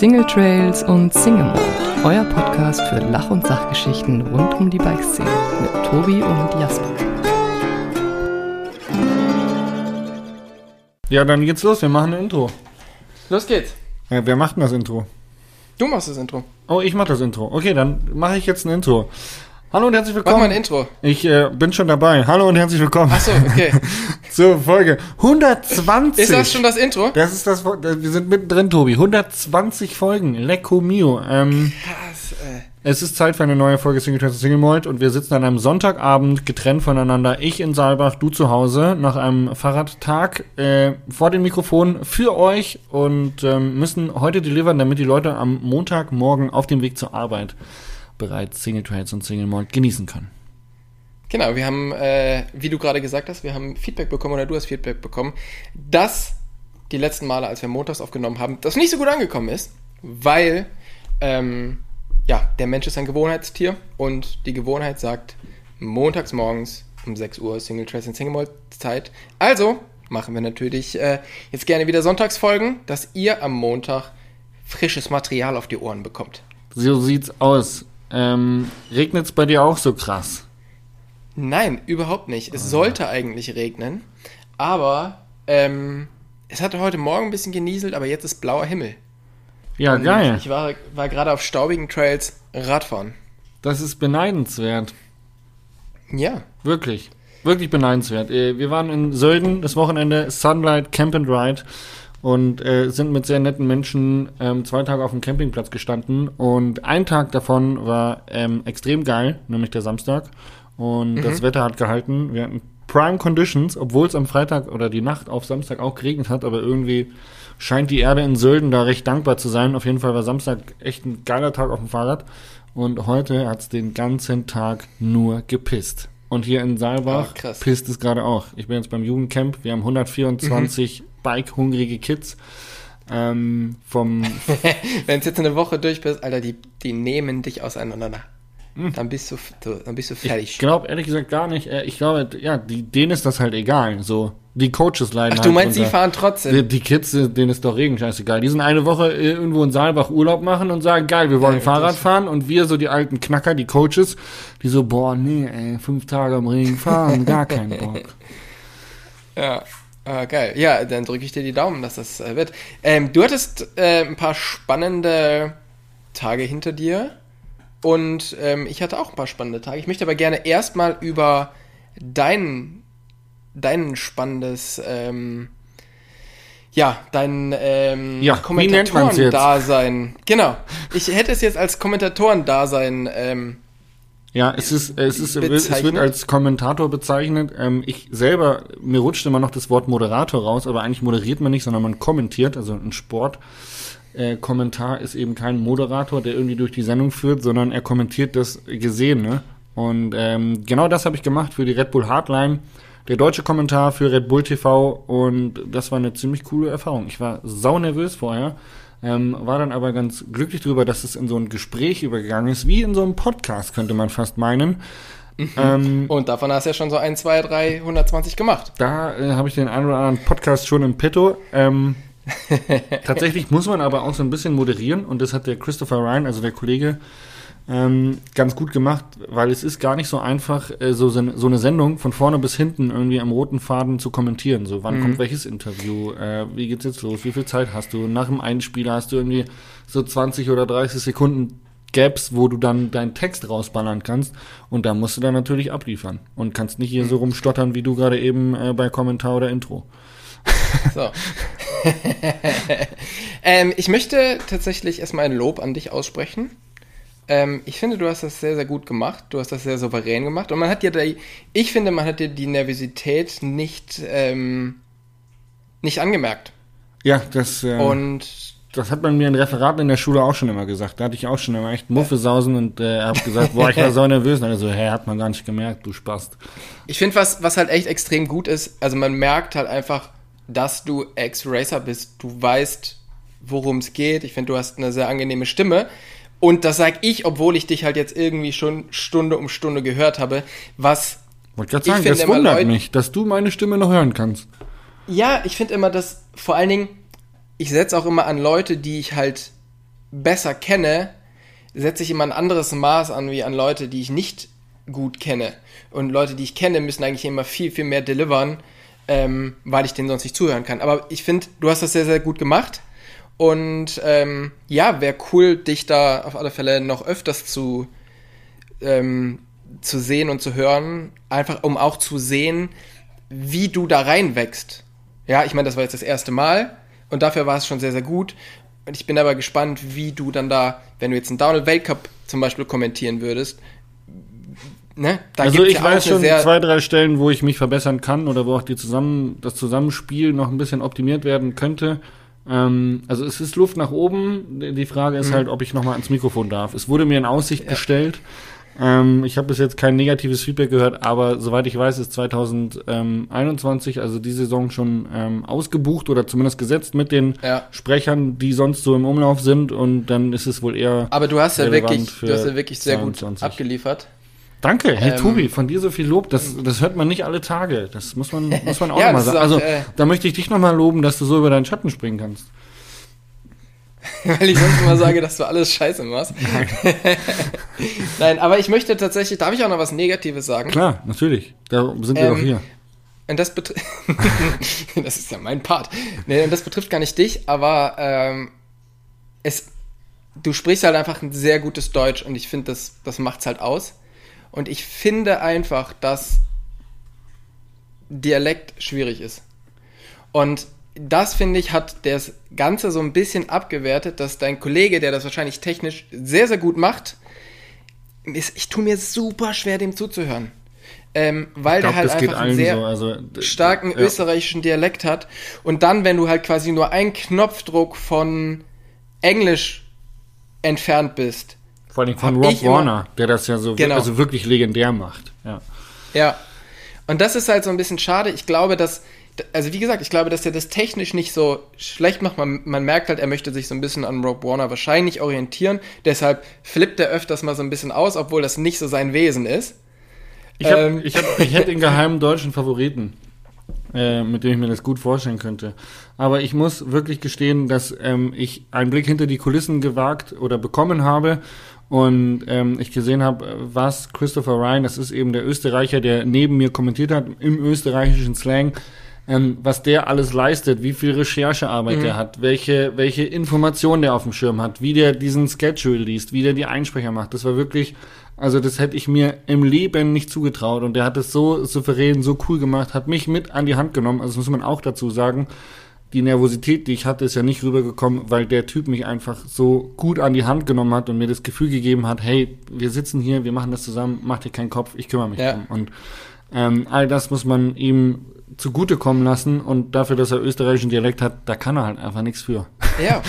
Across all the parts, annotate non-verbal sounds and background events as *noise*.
Single Trails und Single Mode, euer Podcast für Lach- und Sachgeschichten rund um die Bikeszene mit Tobi und Jasper. Ja, dann geht's los. Wir machen ein Intro. Los geht's. Ja, wer macht denn das Intro? Du machst das Intro. Oh, ich mach das Intro. Okay, dann mache ich jetzt ein Intro. Hallo und herzlich Mach willkommen. mal ein Intro. Ich äh, bin schon dabei. Hallo und herzlich willkommen Achso, okay. *laughs* zur Folge 120. Ist das schon das Intro? Das ist das. Wir sind mittendrin, Tobi. 120 Folgen. Lecco mio. Ähm, Krass, ey. es ist Zeit für eine neue Folge Single und Single Mold und wir sitzen an einem Sonntagabend getrennt voneinander. Ich in Saalbach, du zu Hause nach einem Fahrradtag äh, vor dem Mikrofon für euch und ähm, müssen heute delivern, damit die Leute am Montagmorgen auf dem Weg zur Arbeit bereits Single Trails und Single Mold genießen können. Genau, wir haben, äh, wie du gerade gesagt hast, wir haben Feedback bekommen oder du hast Feedback bekommen, dass die letzten Male, als wir montags aufgenommen haben, das nicht so gut angekommen ist, weil ähm, ja, der Mensch ist ein Gewohnheitstier und die Gewohnheit sagt montags morgens um 6 Uhr Single Trace und Single Malt Zeit. Also machen wir natürlich äh, jetzt gerne wieder Sonntagsfolgen, dass ihr am Montag frisches Material auf die Ohren bekommt. So sieht's aus. Ähm, regnet's bei dir auch so krass? Nein, überhaupt nicht. Es sollte eigentlich regnen, aber ähm, es hatte heute Morgen ein bisschen genieselt, aber jetzt ist blauer Himmel. Ja, Und geil. Ich war, war gerade auf staubigen Trails Radfahren. Das ist beneidenswert. Ja. Wirklich. Wirklich beneidenswert. Äh, Wir waren in Sölden das Wochenende, Sunlight Camp and Ride und äh, sind mit sehr netten Menschen ähm, zwei Tage auf dem Campingplatz gestanden und ein Tag davon war ähm, extrem geil, nämlich der Samstag und das Wetter hat gehalten. Wir hatten Prime Conditions, obwohl es am Freitag oder die Nacht auf Samstag auch geregnet hat, aber irgendwie scheint die Erde in Sölden da recht dankbar zu sein. Auf jeden Fall war Samstag echt ein geiler Tag auf dem Fahrrad und heute hat es den ganzen Tag nur gepisst. Und hier in Saalbach krass. pisst es gerade auch. Ich bin jetzt beim Jugendcamp. Wir haben 124 Bike-hungrige Kids. Ähm, vom *laughs* Wenn es jetzt eine Woche durch bist, Alter, die, die nehmen dich auseinander. Dann bist du, dann bist du fertig. Hm. Ich glaube ehrlich gesagt gar nicht. Äh, Ich glaube, ja, die, denen ist das halt egal. So, die Coaches leiden Ach, halt du meinst, sie unter. fahren trotzdem? Die, die Kids, äh, denen ist doch Regen scheißegal. Die sind eine Woche äh, irgendwo in Saalbach Urlaub machen und sagen, geil, wir wollen Ja, Fahrrad fahren. Und wir so die alten Knacker, die Coaches, die so, boah, nee, ey, fünf Tage im Regen fahren, gar keinen Bock. *laughs* Ja, ah, geil. Ja, dann drücke ich dir die Daumen, dass das äh, wird. Ähm, du hattest äh, ein paar spannende Tage hinter dir und ähm, ich hatte auch ein paar spannende Tage. Ich möchte aber gerne erstmal über dein, dein spannendes, ähm, ja, dein ähm, Ja? Kommentatoren-Dasein. Genau. Ich hätte es jetzt als Kommentatoren-Dasein ähm, Ja, es ist, es ist, es wird Bezeichnet? als Kommentator bezeichnet. Ähm, ich selber, mir rutscht immer noch das Wort Moderator raus, aber eigentlich moderiert man nicht, sondern man kommentiert, also ein Sport. Äh, Kommentar ist eben kein Moderator, der irgendwie durch die Sendung führt, sondern er kommentiert das Gesehene. Und ähm, genau das habe ich gemacht für die Red Bull Hardline, der deutsche Kommentar für Red Bull TV und das war eine ziemlich coole Erfahrung. Ich war sau nervös vorher, ähm, war dann aber ganz glücklich darüber, dass es in so ein Gespräch übergegangen ist, wie in so einem Podcast, könnte man fast meinen. Ähm, und davon hast du ja schon so 1, 2, 3, 120 gemacht. da äh, habe ich den einen oder anderen Podcast schon im Petto. Ähm, *laughs* tatsächlich muss man aber auch so ein bisschen moderieren und das hat der Christopher Ryan, also der Kollege, ähm, ganz gut gemacht, weil es ist gar nicht so einfach, äh, so, so eine Sendung von vorne bis hinten irgendwie am roten Faden zu kommentieren. So, wann kommt welches Interview? Äh, wie geht's jetzt los? Wie viel Zeit hast du? Nach dem Einspieler hast du irgendwie so 20 oder 30 Sekunden Gaps, wo du dann deinen Text rausballern kannst und da musst du dann natürlich abliefern und kannst nicht hier so rumstottern, wie du gerade eben äh, bei Kommentar oder Intro. So. *laughs* ähm, ich möchte tatsächlich erstmal ein Lob an dich aussprechen. Ähm, ich finde, du hast das sehr, sehr gut gemacht. Du hast das sehr souverän gemacht. Und man hat dir da, ich finde, man hat dir die Nervosität nicht, ähm, nicht angemerkt. Ja, das, äh, Und das hat man mir in Referaten in der Schule auch schon immer gesagt. Da hatte ich auch schon immer echt Muffesausen und äh, hab gesagt, boah, ich war *laughs* so nervös. Und er so, hä, hat man gar nicht gemerkt, du Spast. ich finde, was, was halt echt extrem gut ist, also man merkt halt einfach, dass du Ex-Racer bist. Du weißt, worum es geht. Ich finde, du hast eine sehr angenehme Stimme. Und das sag ich, obwohl ich dich halt jetzt irgendwie schon Stunde um Stunde gehört habe, was Wollte gerade Ich sagen, finde das wundert Leute- mich, dass du meine Stimme noch hören kannst. Ja, ich finde immer, dass vor allen Dingen, ich setze auch immer an Leute, die ich halt besser kenne, setze ich immer ein anderes Maß an wie an Leute, die ich nicht gut kenne. Und Leute, die ich kenne, müssen eigentlich immer viel, viel mehr delivern, ähm, weil ich denen sonst nicht zuhören kann. Aber ich finde, du hast das sehr, sehr gut gemacht. Und ähm, ja, wäre cool, dich da auf alle Fälle noch öfters zu, ähm, zu sehen und zu hören. Einfach um auch zu sehen, wie du da reinwächst. Ja, ich meine, das war jetzt das erste Mal und dafür war es schon sehr, sehr gut. Und ich bin aber gespannt, wie du dann da, wenn du jetzt einen Downhill Weltcup zum Beispiel kommentieren würdest, ne? Da also ich ja weiß schon zwei, drei Stellen, wo ich mich verbessern kann oder wo auch die zusammen, das Zusammenspiel noch ein bisschen optimiert werden könnte. Ähm, also es ist Luft nach oben. Die Frage ist mhm. halt, ob ich nochmal ans Mikrofon darf. Es wurde mir in Aussicht ja. gestellt. Ähm, ich habe bis jetzt kein negatives Feedback gehört, aber soweit ich weiß, ist 2021, also die Saison schon ähm, ausgebucht oder zumindest gesetzt mit den ja. Sprechern, die sonst so im Umlauf sind und dann ist es wohl eher. Aber du hast ja wirklich, du hast ja wirklich sehr 22. gut abgeliefert. Danke, hey ähm, Tobi, von dir so viel Lob, das, das hört man nicht alle Tage. Das muss man, muss man *laughs* auch ja, nochmal sagen. Also, äh, da möchte ich dich nochmal loben, dass du so über deinen Schatten springen kannst. *laughs* Weil ich sonst immer sage, dass du alles scheiße machst. Nein. *laughs* Nein, aber ich möchte tatsächlich, darf ich auch noch was Negatives sagen? Klar, natürlich. Da sind wir ähm, doch hier. Und das betrifft, das ist ja mein Part. Nee, und das betrifft gar nicht dich, aber ähm, es, du sprichst halt einfach ein sehr gutes Deutsch und ich finde, das, das macht's halt aus. Und ich finde einfach, dass Dialekt schwierig ist. Und das finde ich, hat das Ganze so ein bisschen abgewertet, dass dein Kollege, der das wahrscheinlich technisch sehr, sehr gut macht, ist, ich tue mir super schwer, dem zuzuhören. Ähm, weil glaub, der halt einfach einen sehr so. also, starken ja. österreichischen Dialekt hat. Und dann, wenn du halt quasi nur einen Knopfdruck von Englisch entfernt bist, vor allem von Rob Warner, der das ja so genau. also wirklich legendär macht. Ja. ja. Und das ist halt so ein bisschen schade. Ich glaube, dass, also wie gesagt, ich glaube, dass er das technisch nicht so schlecht macht. Man, man merkt halt, er möchte sich so ein bisschen an Rob Warner wahrscheinlich orientieren. Deshalb flippt er öfters mal so ein bisschen aus, obwohl das nicht so sein Wesen ist. Ich, hab, ähm. ich, hab, ich hätte einen geheimen deutschen Favoriten. Äh, mit dem ich mir das gut vorstellen könnte. Aber ich muss wirklich gestehen, dass ähm, ich einen Blick hinter die Kulissen gewagt oder bekommen habe und ähm, ich gesehen habe, was Christopher Ryan, das ist eben der Österreicher, der neben mir kommentiert hat, im österreichischen Slang, ähm, was der alles leistet, wie viel Recherchearbeit mhm. er hat, welche, welche Informationen der auf dem Schirm hat, wie der diesen Schedule liest, wie der die Einsprecher macht. Das war wirklich, also das hätte ich mir im Leben nicht zugetraut und der hat es so souverän, so cool gemacht, hat mich mit an die Hand genommen, also das muss man auch dazu sagen die Nervosität, die ich hatte, ist ja nicht rübergekommen, weil der Typ mich einfach so gut an die Hand genommen hat und mir das Gefühl gegeben hat, hey, wir sitzen hier, wir machen das zusammen, mach dir keinen Kopf, ich kümmere mich ja. drum. Und ähm, all das muss man ihm zugutekommen lassen und dafür, dass er österreichischen Dialekt hat, da kann er halt einfach nichts für. Ja.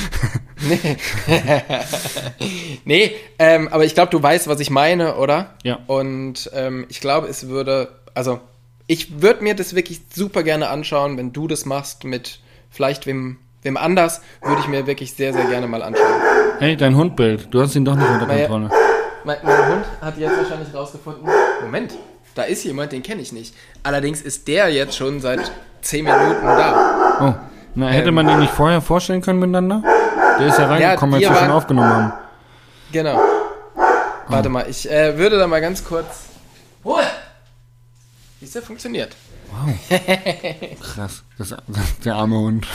nee, *laughs* nee ähm, aber ich glaube, du weißt, was ich meine, oder? Ja. Und ähm, ich glaube, es würde, also ich würde mir das wirklich super gerne anschauen, wenn du das machst mit vielleicht wem, wem anders, würde ich mir wirklich sehr, sehr gerne mal anschauen. Hey, dein Hund bellt. Du hast ihn doch nicht unter Kontrolle. Mein, mein Hund hat jetzt wahrscheinlich rausgefunden, Moment, da ist jemand, den kenne ich nicht. Allerdings ist der jetzt schon seit 10 Minuten da. Oh, na, hätte ähm, man den nicht vorher vorstellen können miteinander? Der ist ja reingekommen, ja, als wir schon aufgenommen haben. Genau. Warte oh. mal, ich äh, würde da mal ganz kurz... Ruhe! Siehst du, funktioniert. Wow. *laughs* Krass. Das, das, der arme Hund.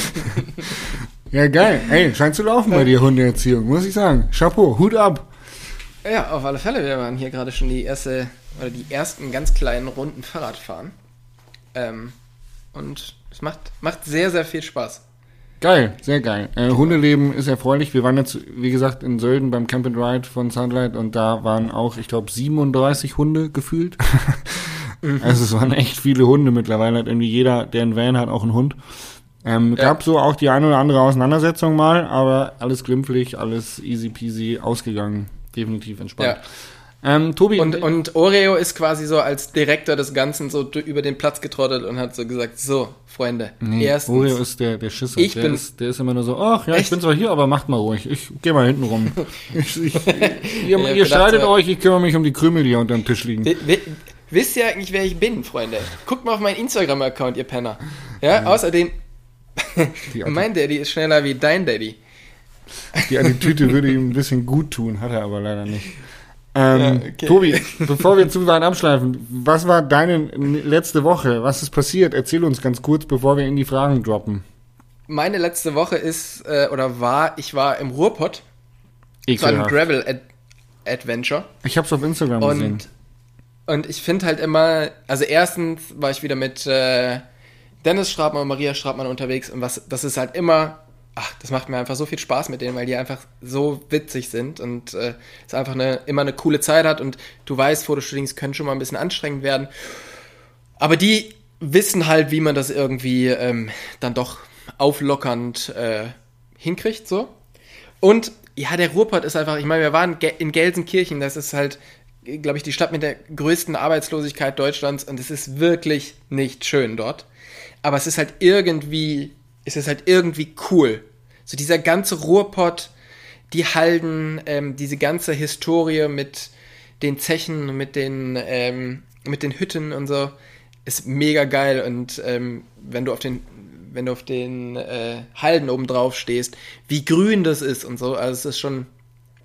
*laughs* ja, geil. Ey, scheint zu laufen bei dir Hundeerziehung, muss ich sagen. Chapeau, Hut ab. Ja, auf alle Fälle. Wir waren hier gerade schon die erste oder die ersten ganz kleinen Runden Fahrradfahren. Ähm, und es macht, macht sehr, sehr viel Spaß. Geil, sehr geil. Äh, Hundeleben ist erfreulich. Wir waren jetzt, wie gesagt, in Sölden beim Camp and Ride von Sunlight und da waren auch, ich glaube, 37 Hunde gefühlt. *laughs* Mhm. *laughs* Also es waren echt viele Hunde mittlerweile. Hat irgendwie jeder, der einen Van hat, auch einen Hund. Ähm, ja. Gab so auch die eine oder andere Auseinandersetzung mal, aber alles glimpflich, alles easy peasy ausgegangen. Definitiv entspannt. Ja. Ähm, Tobi. Und, und Oreo ist quasi so als Direktor des Ganzen so über den Platz getrottelt und hat so gesagt, so, Freunde, nee, erstens. Oreo ist der, der Schisser. Ich der bin, ist, der ist immer nur so, ach ja, echt? ich bin zwar hier, aber macht mal ruhig. Ich gehe mal hinten rum. *laughs* ich, ich, ihr, ihr streitet euch, ich kümmere mich um die Krümel, die unter dem Tisch liegen. Wisst ihr eigentlich, wer ich bin, Freunde? Guckt mal auf meinen Instagram-Account, ihr Penner. Ja, ja. außerdem, *laughs* mein Daddy ist schneller wie dein Daddy. Die Attitüte würde ihm ein bisschen gut tun, hat er aber leider nicht. Ähm, Ja, okay. Tobi, bevor wir zu weit abschleifen, was war deine letzte Woche? Was ist passiert? Erzähl uns ganz kurz, bevor wir in die Fragen droppen. Meine letzte Woche ist, äh, oder war, ich war im Ruhrpott. Es war Ekelhaft. Gravel Ad Adventure. Ich hab's auf Instagram gesehen. Und, ich finde halt immer, also erstens war ich wieder mit äh, Dennis Strabmann und Maria Strabmann unterwegs und was, das ist halt immer, ach, das macht mir einfach so viel Spaß mit denen, weil die einfach so witzig sind und äh, es einfach eine, immer eine coole Zeit hat und du weißt, Fotoshootings können schon mal ein bisschen anstrengend werden. Aber die wissen halt, wie man das irgendwie ähm, dann doch auflockernd äh, hinkriegt, so. Und ja, der Ruhrpott ist einfach, ich meine, wir waren in Gelsenkirchen, das ist halt, glaube ich, die Stadt mit der größten Arbeitslosigkeit Deutschlands und es ist wirklich nicht schön dort. Aber es ist halt irgendwie, es ist halt irgendwie cool. So dieser ganze Ruhrpott, die Halden, ähm, diese ganze Historie mit den Zechen, mit den, ähm, mit den Hütten und so, ist mega geil. Und ähm, wenn du auf den, wenn du auf den äh, Halden oben drauf stehst, wie grün das ist und so, also es ist schon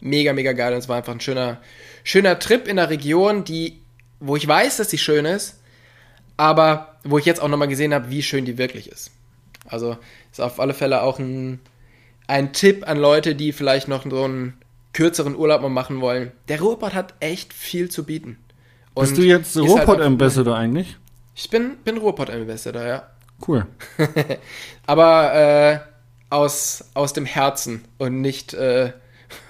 mega, mega geil. Und es war einfach ein schöner, schöner Trip in der Region, die, wo ich weiß, dass sie schön ist, aber wo ich jetzt auch nochmal gesehen habe, wie schön die wirklich ist. Also ist auf alle Fälle auch ein, ein Tipp an Leute, die vielleicht noch so einen kürzeren Urlaub mal machen wollen. Der Ruhrpott hat echt viel zu bieten. Und Bist du jetzt ist halt Ruhrpott-Ambassador eigentlich? Ich bin, bin Ruhrpott-Ambassador, ja. Cool. *laughs* Aber äh, aus, aus dem Herzen und nicht, äh,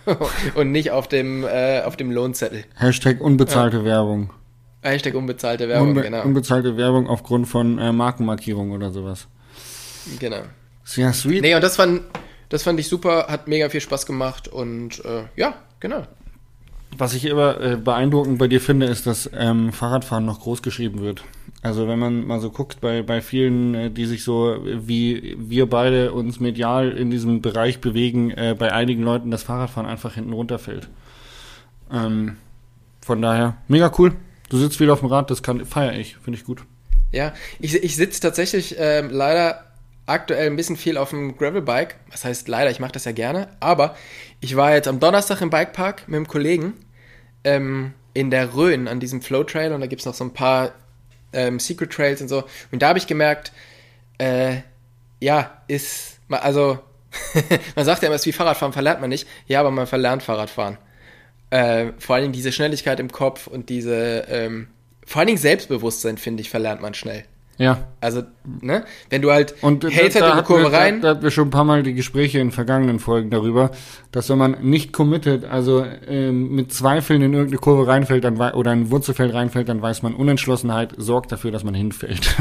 *laughs* und nicht auf dem, äh, auf dem Lohnzettel. Hashtag unbezahlte Werbung. Hashtag unbezahlte Werbung, Unbe genau. Unbezahlte Werbung aufgrund von äh, Markenmarkierung oder sowas. genau. Ja, sweet. Nee, und das fand, das fand ich super, hat mega viel Spaß gemacht und äh, ja, genau. Was ich immer äh, beeindruckend bei dir finde, ist, dass ähm, Fahrradfahren noch groß geschrieben wird. Also wenn man mal so guckt bei, bei vielen, äh, die sich so wie wir beide uns medial in diesem Bereich bewegen, äh, bei einigen Leuten das Fahrradfahren einfach hinten runterfällt. Ähm, von daher, mega cool. Du sitzt wieder auf dem Rad, das kann feiere ich, finde ich gut. Ja, ich, ich sitze tatsächlich ähm, leider aktuell ein bisschen viel auf dem Gravelbike. Was heißt leider, ich mache das ja gerne. Aber ich war jetzt am Donnerstag im Bikepark mit einem Kollegen ähm, in der Rhön an diesem Flow Trail und da gibt es noch so ein paar ähm, Secret Trails und so. Und da habe ich gemerkt, äh, ja, ist, also, *laughs* man sagt ja immer, es ist wie Fahrradfahren, verlernt man nicht. Ja, aber man verlernt Fahrradfahren. Äh, vor allen Dingen diese Schnelligkeit im Kopf und diese, ähm, vor allen Dingen Selbstbewusstsein, finde ich, verlernt man schnell. Ja. Also, ne, wenn du halt Und hältst da, halt in da, die hatten Kurve wir, rein, da, da hatten wir schon ein paar Mal die Gespräche in vergangenen Folgen darüber, dass wenn man nicht committed, also ähm, mit Zweifeln in irgendeine Kurve reinfällt dann, oder in ein Wurzelfeld reinfällt, dann weiß man, Unentschlossenheit sorgt dafür, dass man hinfällt.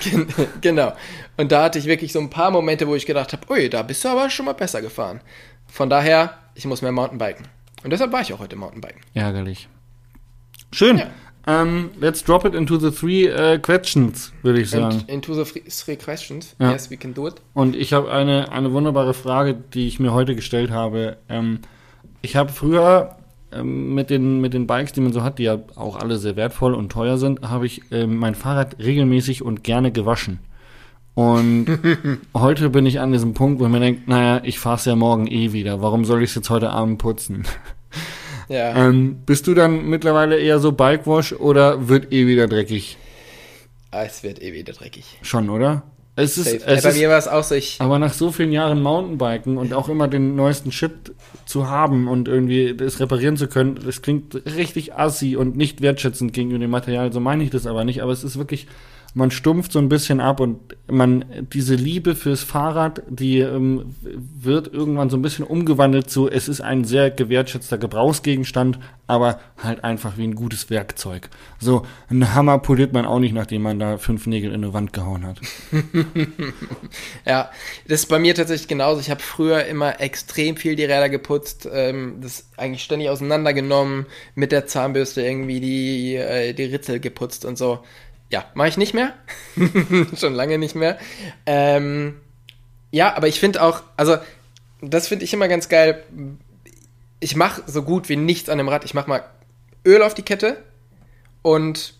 *laughs* genau. Und da hatte ich wirklich so ein paar Momente, wo ich gedacht habe, ui, da bist du aber schon mal besser gefahren. Von daher, ich muss mehr Mountainbiken. Und deshalb war ich auch heute Mountainbiken. Ärgerlich. Schön. Ja. Ähm, let's drop it into the three äh, questions, würde ich sagen. And into the three, three questions. Ja. Yes, we can do it. Und ich habe eine, eine wunderbare Frage, die ich mir heute gestellt habe. Ähm, ich habe früher ähm, mit, den, mit den Bikes, die man so hat, die ja auch alle sehr wertvoll und teuer sind, habe ich ähm, mein Fahrrad regelmäßig und gerne gewaschen. Und *laughs* heute bin ich an diesem Punkt, wo ich mir denke, naja, ich fahre es ja morgen eh wieder. Warum soll ich es jetzt heute Abend putzen? Ja. ähm, bist du dann mittlerweile eher so Bikewash oder wird eh wieder dreckig? Ah, es wird eh wieder dreckig. Schon, oder? Es ist, es Bei ist mir war es auch so, ich. Aber nach so vielen Jahren Mountainbiken und auch immer den neuesten Shit zu haben und irgendwie das reparieren zu können, das klingt richtig assi und nicht wertschätzend gegenüber dem Material. So meine ich das aber nicht. Aber es ist wirklich, man stumpft so ein bisschen ab und man, diese Liebe fürs Fahrrad, die ähm, wird irgendwann so ein bisschen umgewandelt zu, es ist ein sehr gewertschätzter Gebrauchsgegenstand, aber halt einfach wie ein gutes Werkzeug. So, ein Hammer poliert man auch nicht, nachdem man da fünf Nägel in eine Wand gehauen hat. *laughs* Ja, das ist bei mir tatsächlich genauso. Ich habe früher immer extrem viel die Räder geputzt, ähm, das eigentlich ständig auseinandergenommen, mit der Zahnbürste irgendwie die, äh, die Ritzel geputzt und so. Ja, mache ich nicht mehr. *laughs* Schon lange nicht mehr. Ähm, ja, aber ich finde auch, also das finde ich immer ganz geil. Ich mache so gut wie nichts an dem Rad. Ich mache mal Öl auf die Kette und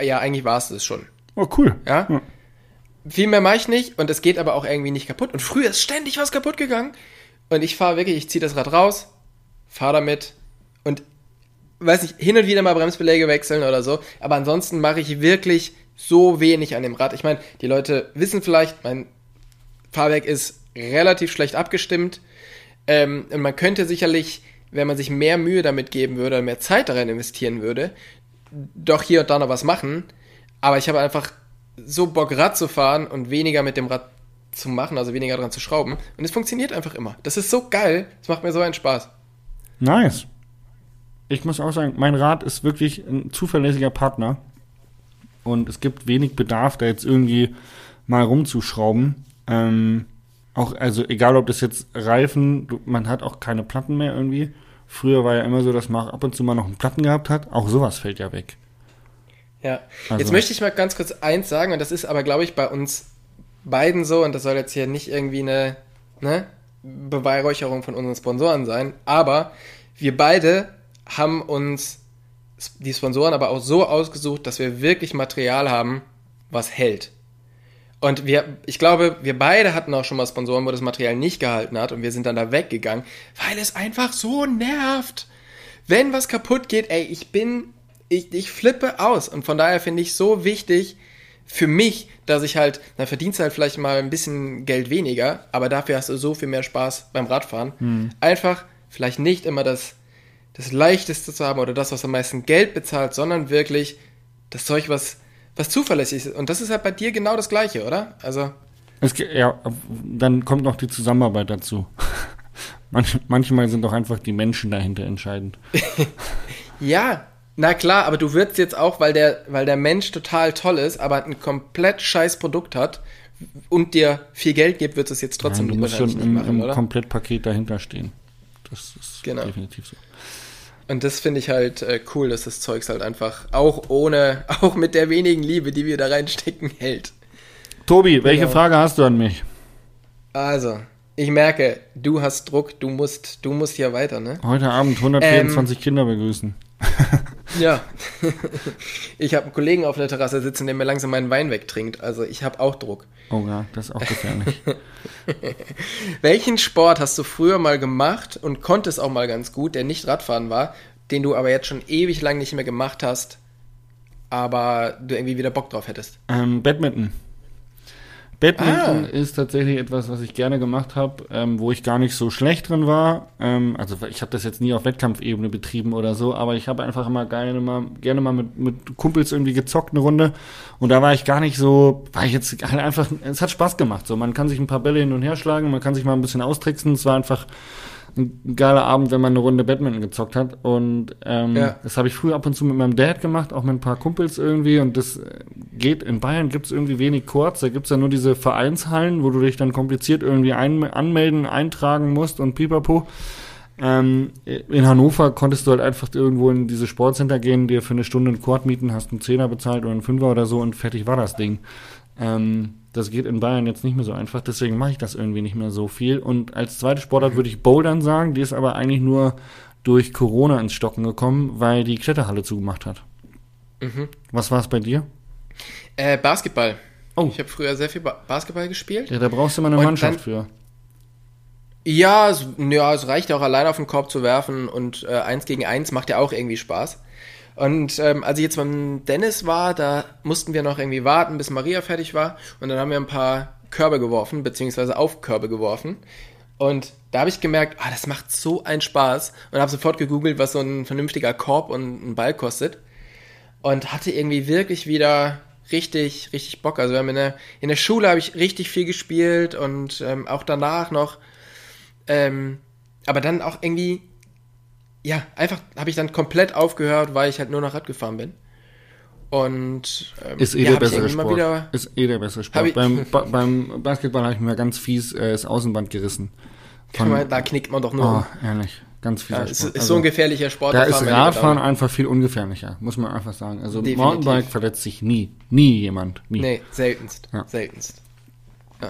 ja, eigentlich war es das schon. Oh, cool. Ja? Ja. Viel mehr mache ich nicht und es geht aber auch irgendwie nicht kaputt. Und früher ist ständig was kaputt gegangen. Und ich fahre wirklich, ich ziehe das Rad raus, fahre damit weiß nicht, hin und wieder mal Bremsbeläge wechseln oder so. Aber ansonsten mache ich wirklich so wenig an dem Rad. Ich meine, die Leute wissen vielleicht, mein Fahrwerk ist relativ schlecht abgestimmt. Ähm, und man könnte sicherlich, wenn man sich mehr Mühe damit geben würde, mehr Zeit darin investieren würde, doch hier und da noch was machen. Aber ich habe einfach so Bock, Rad zu fahren und weniger mit dem Rad zu machen, also weniger dran zu schrauben. Und es funktioniert einfach immer. Das ist so geil. Es macht mir so einen Spaß. Nice. Ich muss auch sagen, mein Rad ist wirklich ein zuverlässiger Partner. Und es gibt wenig Bedarf, da jetzt irgendwie mal rumzuschrauben. Ähm, auch, also egal ob das jetzt Reifen, man hat auch keine Platten mehr irgendwie. Früher war ja immer so, dass man ab und zu mal noch einen Platten gehabt hat. Auch sowas fällt ja weg. Ja. Also- Jetzt möchte ich mal ganz kurz eins sagen, und das ist aber, glaube ich, bei uns beiden so, und das soll jetzt hier nicht irgendwie eine ne, Beweihräucherung von unseren Sponsoren sein, aber wir beide haben uns die Sponsoren aber auch so ausgesucht, dass wir wirklich Material haben, was hält. Und wir, ich glaube, wir beide hatten auch schon mal Sponsoren, wo das Material nicht gehalten hat und wir sind dann da weggegangen, weil es einfach so nervt. Wenn was kaputt geht, ey, ich bin, ich, ich flippe aus. Und von daher finde ich so wichtig für mich, dass ich halt, dann verdienst du halt vielleicht mal ein bisschen Geld weniger, aber dafür hast du so viel mehr Spaß beim Radfahren. Einfach vielleicht nicht immer das, das Leichteste zu haben oder das, was am meisten Geld bezahlt, sondern wirklich das Zeug, was, was zuverlässig ist. Und das ist halt bei dir genau das Gleiche, oder? Also, Es, ja, dann kommt noch die Zusammenarbeit dazu. *laughs* Manch, manchmal sind doch einfach die Menschen dahinter entscheidend. *laughs* ja, na klar, aber du würdest jetzt auch, weil der, weil der Mensch total toll ist, aber ein komplett scheiß Produkt hat und dir viel Geld gibt, du es jetzt trotzdem Nein, du musst schon im, nicht machen, im oder? Komplettpaket dahinter stehen. Das ist Genau. definitiv so. Und das finde ich halt äh, cool, dass das Zeugs halt einfach auch ohne, *laughs* auch mit der wenigen Liebe, die wir da reinstecken, hält. Tobi, welche Genau. Frage hast du an mich? Also, ich merke, du hast Druck, du musst, du musst hier weiter, ne? Heute Abend 124 Kinder begrüßen. Ja. *laughs* ich habe einen Kollegen auf der Terrasse sitzen, der mir langsam meinen Wein wegtrinkt. Also ich habe auch Druck. Oh ja, das ist auch gefährlich. *laughs* Welchen Sport hast du früher mal gemacht und konntest auch mal ganz gut, der nicht Radfahren war, den du aber jetzt schon ewig lang nicht mehr gemacht hast, aber du irgendwie wieder Bock drauf hättest? ähm, Badminton. Badminton Ah. ist tatsächlich etwas, was ich gerne gemacht habe, ähm, wo ich gar nicht so schlecht drin war. Ähm, also ich habe das jetzt nie auf Wettkampfebene betrieben oder so, aber ich habe einfach immer gerne mal, gerne mal mit, mit Kumpels irgendwie gezockt eine Runde. Und da war ich gar nicht so, war ich jetzt halt einfach, es hat Spaß gemacht. So, man kann sich ein paar Bälle hin und her schlagen, man kann sich mal ein bisschen austricksen. Es war einfach ein geiler Abend, wenn man eine Runde Badminton gezockt hat. Und ähm, Ja. das habe ich früher ab und zu mit meinem Dad gemacht, auch mit ein paar Kumpels irgendwie. Und das äh, geht, in Bayern gibt es irgendwie wenig Courts. Da gibt es ja nur diese Vereinshallen, wo du dich dann kompliziert irgendwie ein, anmelden, eintragen musst und pipapo. Ähm, in Hannover konntest du halt einfach irgendwo in diese Sportcenter gehen, dir für eine Stunde einen Court mieten, hast einen Zehner bezahlt oder einen Fünfer oder so und fertig war das Ding. Ähm, das geht in Bayern jetzt nicht mehr so einfach, deswegen mache ich das irgendwie nicht mehr so viel. Und als zweite Sportart würde ich Bouldern sagen, die ist aber eigentlich nur durch Corona ins Stocken gekommen, weil die Kletterhalle zugemacht hat. Mhm. Was war es bei dir? Äh, Basketball. Oh. Ich habe früher sehr viel ba Basketball gespielt. Ja, da brauchst du immer eine Und Mannschaft für. Ja, es, ja, es reicht auch allein auf den Korb zu werfen und äh, eins gegen eins macht ja auch irgendwie Spaß. Und ähm, als ich jetzt beim Dennis war, da mussten wir noch irgendwie warten, bis Maria fertig war. Und dann haben wir ein paar Körbe geworfen, beziehungsweise auf Körbe geworfen. Und da habe ich gemerkt, ah, das macht so einen Spaß. Und habe sofort gegoogelt, was so ein vernünftiger Korb und ein Ball kostet. Und hatte irgendwie wirklich wieder richtig, richtig Bock. Also wir haben in der, in der Schule habe ich richtig viel gespielt und ähm, auch danach noch. Ähm, aber dann auch irgendwie, ja, einfach habe ich dann komplett aufgehört, weil ich halt nur noch Rad gefahren bin. Und ähm, Ist eh ja, der hab ich bessere irgendwie mal Sport. Wieder, Ist eh der bessere Sport. Beim, *laughs* ba, beim Basketball habe ich mir ganz fies äh, das Außenband gerissen. kann man, da knickt man doch nur um. Oh, ehrlich. Ganz fieser Ja, ist, Sport. ist Also, so ein gefährlicher Sport. Da ist Radfahren einfach viel ungefährlicher, muss man einfach sagen. Also Definitiv. Mountainbike verletzt sich nie. Nie jemand. Nie. Nee, seltenst. Ja. Seltenst.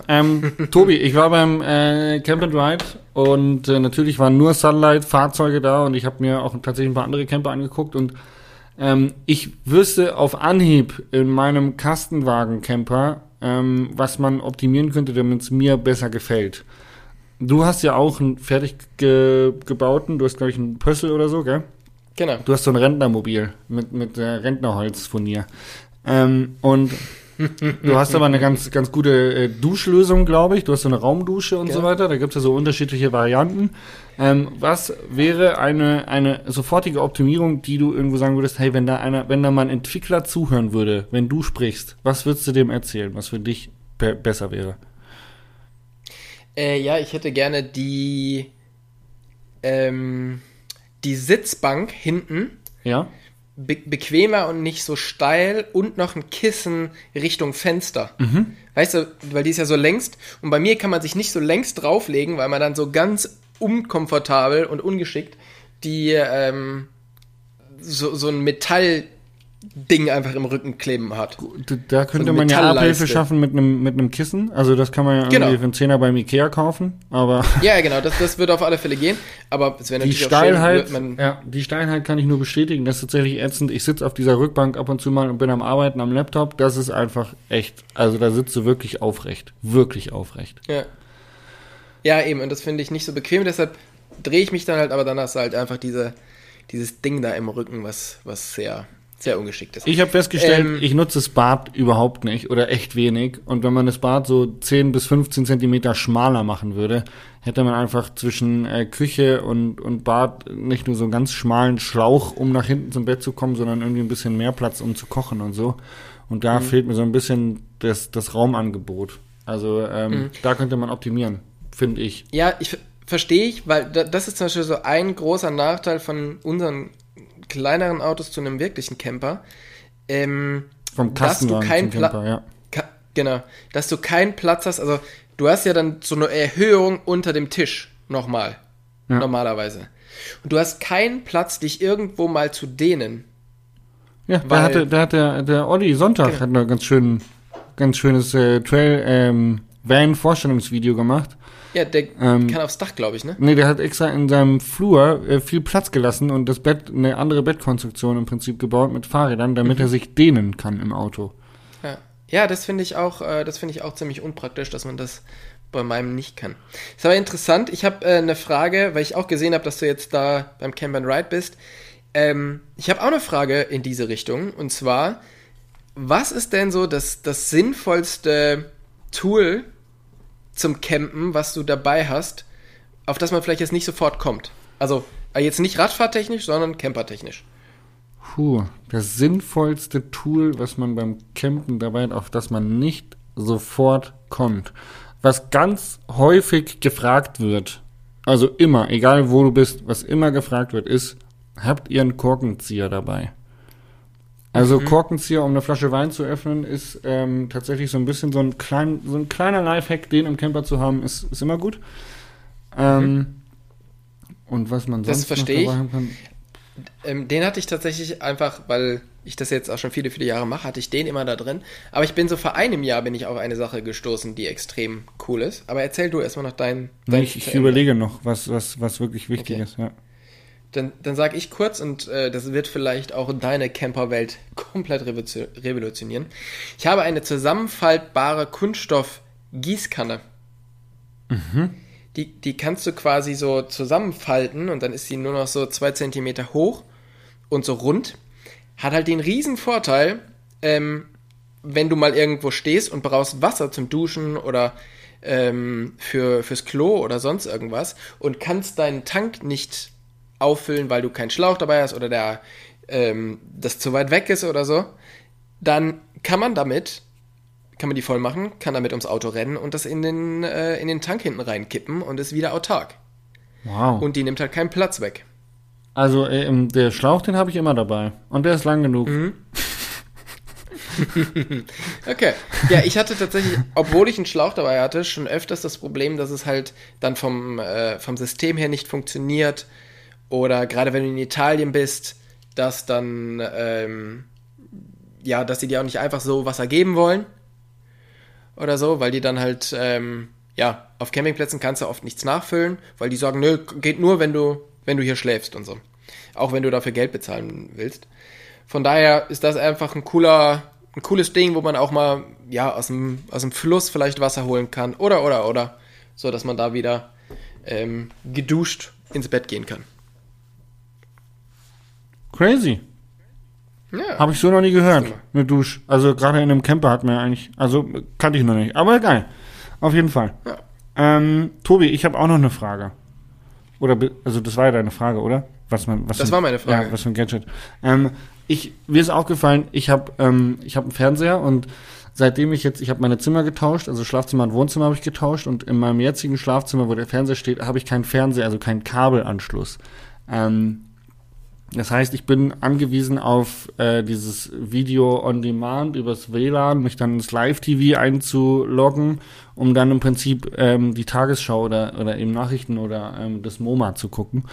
Ähm, *laughs* Tobi, ich war beim äh, Camp and Ride und äh, natürlich waren nur Sunlight-Fahrzeuge da und ich habe mir auch tatsächlich ein paar andere Camper angeguckt und ähm, ich wüsste auf Anhieb in meinem Kastenwagen-Camper, ähm, was man optimieren könnte, damit es mir besser gefällt. du hast ja auch einen fertig ge gebauten, du hast, glaube ich, einen Pössl oder so, gell? Genau. Du hast so ein Rentnermobil mit, mit äh, Rentnerholzfurnier. Ähm, und du hast aber eine ganz, ganz gute äh, Duschlösung, glaube ich. Du hast so eine Raumdusche und Ja. so weiter. Da gibt es ja so unterschiedliche Varianten. Ähm, was wäre eine, eine sofortige Optimierung, die du irgendwo sagen würdest, hey, wenn da einer, wenn da mal ein Entwickler zuhören würde, wenn du sprichst, was würdest du dem erzählen, was für dich be besser wäre? Äh, ja, ich hätte gerne die, ähm, die Sitzbank hinten Ja? Be bequemer und nicht so steil und noch ein Kissen Richtung Fenster. Weißt du, weil die ist ja so längst und bei mir kann man sich nicht so längst drauflegen, weil man dann so ganz unkomfortabel und ungeschickt die ähm, so, so ein Metallding einfach im Rücken kleben hat. Da könnte So eine man ja. Abhilfe schaffen mit einem mit einem Kissen. Also das kann man ja irgendwie Genau. für einen Zehner beim Ikea kaufen. Aber *laughs* Ja, genau, das, das wird auf alle Fälle gehen, aber es wäre die natürlich auch schön, Steilheit, man, ja, die Steilheit kann ich nur bestätigen. Das ist tatsächlich ätzend. Ich sitze auf dieser Rückbank ab und zu mal und bin am Arbeiten am Laptop. Das ist einfach echt. Also da sitzt du wirklich aufrecht. Wirklich aufrecht. Ja. Ja, eben, und das finde ich nicht so bequem, deshalb drehe ich mich dann halt, aber dann hast du halt einfach diese, dieses Ding da im Rücken, was, was sehr, sehr ungeschickt ist. Ich habe festgestellt, Ähm. ich nutze das Bad überhaupt nicht oder echt wenig. Und wenn man das Bad so 10 bis 15 Zentimeter schmaler machen würde, hätte man einfach zwischen äh, Küche und, und Bad nicht nur so einen ganz schmalen Schlauch, um nach hinten zum Bett zu kommen, sondern irgendwie ein bisschen mehr Platz, um zu kochen und so. Und da fehlt mir so ein bisschen das, das Raumangebot. Also ähm, da könnte man optimieren, finde ich. Ja, ich ver- verstehe ich, weil da, das ist zum Beispiel so ein großer Nachteil von unseren kleineren Autos zu einem wirklichen Camper. Ähm, Vom Dass du Kastenwagen kein zum Pla- Camper, ja. ka- genau, dass du keinen Platz hast, also du hast ja dann so eine Erhöhung unter dem Tisch nochmal, Ja. normalerweise. Und du hast keinen Platz, dich irgendwo mal zu dehnen. Ja, da hatte, da hat der, der Olli Sonntag Genau. hat noch ganz schön, ganz schönes äh, Trail ähm, Van Vorstellungsvideo gemacht. Ja, der Ähm, kann aufs Dach, glaube ich, ne? Nee, der hat extra in seinem Flur äh, viel Platz gelassen und das Bett, eine andere Bettkonstruktion im Prinzip gebaut mit Fahrrädern, damit er sich dehnen kann im Auto. Ja, ja das finde ich auch, äh, das finde ich auch ziemlich unpraktisch, dass man das bei meinem nicht kann. Ist aber interessant. Ich habe äh, eine Frage, weil ich auch gesehen habe, dass du jetzt da beim Camp and Ride bist. Ähm, ich habe auch eine Frage in diese Richtung und zwar, was ist denn so das, das sinnvollste Tool zum Campen, was du dabei hast, auf das man vielleicht jetzt nicht sofort kommt? Also äh, jetzt nicht radfahrtechnisch, sondern campertechnisch. Puh, das sinnvollste Tool, was man beim Campen dabei hat, auf das man nicht sofort kommt. Was ganz häufig gefragt wird, also immer, egal wo du bist, was immer gefragt wird, ist, habt ihr einen Korkenzieher dabei? Also Korkenzieher, um eine Flasche Wein zu öffnen, ist ähm, tatsächlich so ein bisschen so ein, klein, so ein kleiner Lifehack, den im Camper zu haben, ist, ist immer gut. Ähm, Und was man Das sonst noch verstehe ich. kann. Ähm, den hatte ich tatsächlich einfach, weil ich das jetzt auch schon viele, viele Jahre mache, hatte ich den immer da drin. Aber ich bin so vor einem Jahr bin ich auf eine Sache gestoßen, die extrem cool ist. Aber erzähl du erstmal noch dein. Nee, dein ich, ich überlege noch, was, was, was wirklich wichtig Okay. ist. Ja. Dann, dann sag ich kurz und äh, das wird vielleicht auch deine Camperwelt *laughs* komplett revolution- revolutionieren. Ich habe eine zusammenfaltbare Kunststoff-Gießkanne. Die, die kannst du quasi so zusammenfalten und dann ist sie nur noch so zwei Zentimeter hoch und so rund. Hat halt den riesen Vorteil, ähm, wenn du mal irgendwo stehst und brauchst Wasser zum Duschen oder ähm, für, fürs Klo oder sonst irgendwas und kannst deinen Tank nicht auffüllen, weil du keinen Schlauch dabei hast oder der ähm, das zu weit weg ist oder so, dann kann man damit, kann man die voll machen, kann damit ums Auto rennen und das in den, äh, in den Tank hinten reinkippen und ist wieder autark. Wow. Und die nimmt halt keinen Platz weg. also ähm, der Schlauch, den habe ich immer dabei. Und der ist lang genug. Mhm. *laughs* *laughs* Okay. Ja, ich hatte tatsächlich, obwohl ich einen Schlauch dabei hatte, schon öfters das Problem, dass es halt dann vom, äh, vom System her nicht funktioniert. Oder gerade wenn du in Italien bist, dass dann, ähm, ja, dass sie dir auch nicht einfach so Wasser geben wollen. Oder so, weil die dann halt, ähm, ja, auf Campingplätzen kannst du oft nichts nachfüllen, weil die sagen, nö, geht nur, wenn du, wenn du hier schläfst und so. Auch wenn du dafür Geld bezahlen willst. Von daher ist das einfach ein cooler, ein cooles Ding, wo man auch mal ja aus dem, aus dem Fluss vielleicht Wasser holen kann oder oder oder, so dass man da wieder ähm, geduscht ins Bett gehen kann. Crazy. Ja. Habe ich so noch nie gehört. Eine Dusch. Also gerade in einem Camper hat man ja eigentlich, also kannte ich noch nicht. Aber geil. Auf jeden Fall. Ja. Ähm, Tobi, ich habe auch noch eine Frage. Oder, also das war ja deine Frage, oder? Was man, was Das für- war meine Frage. Ja, was für ein Gadget. Ähm, ich, mir ist aufgefallen, ich habe ähm, ich hab einen Fernseher und seitdem ich jetzt, ich habe meine Zimmer getauscht, also Schlafzimmer und Wohnzimmer habe ich getauscht und in meinem jetzigen Schlafzimmer, wo der Fernseher steht, habe ich keinen Fernseher, also keinen Kabelanschluss. Ähm, das heißt, ich bin angewiesen auf äh, dieses Video on Demand übers WLAN, mich dann ins Live-TV einzuloggen, um dann im Prinzip ähm, die Tagesschau oder, oder eben Nachrichten oder ähm, das MoMA zu gucken.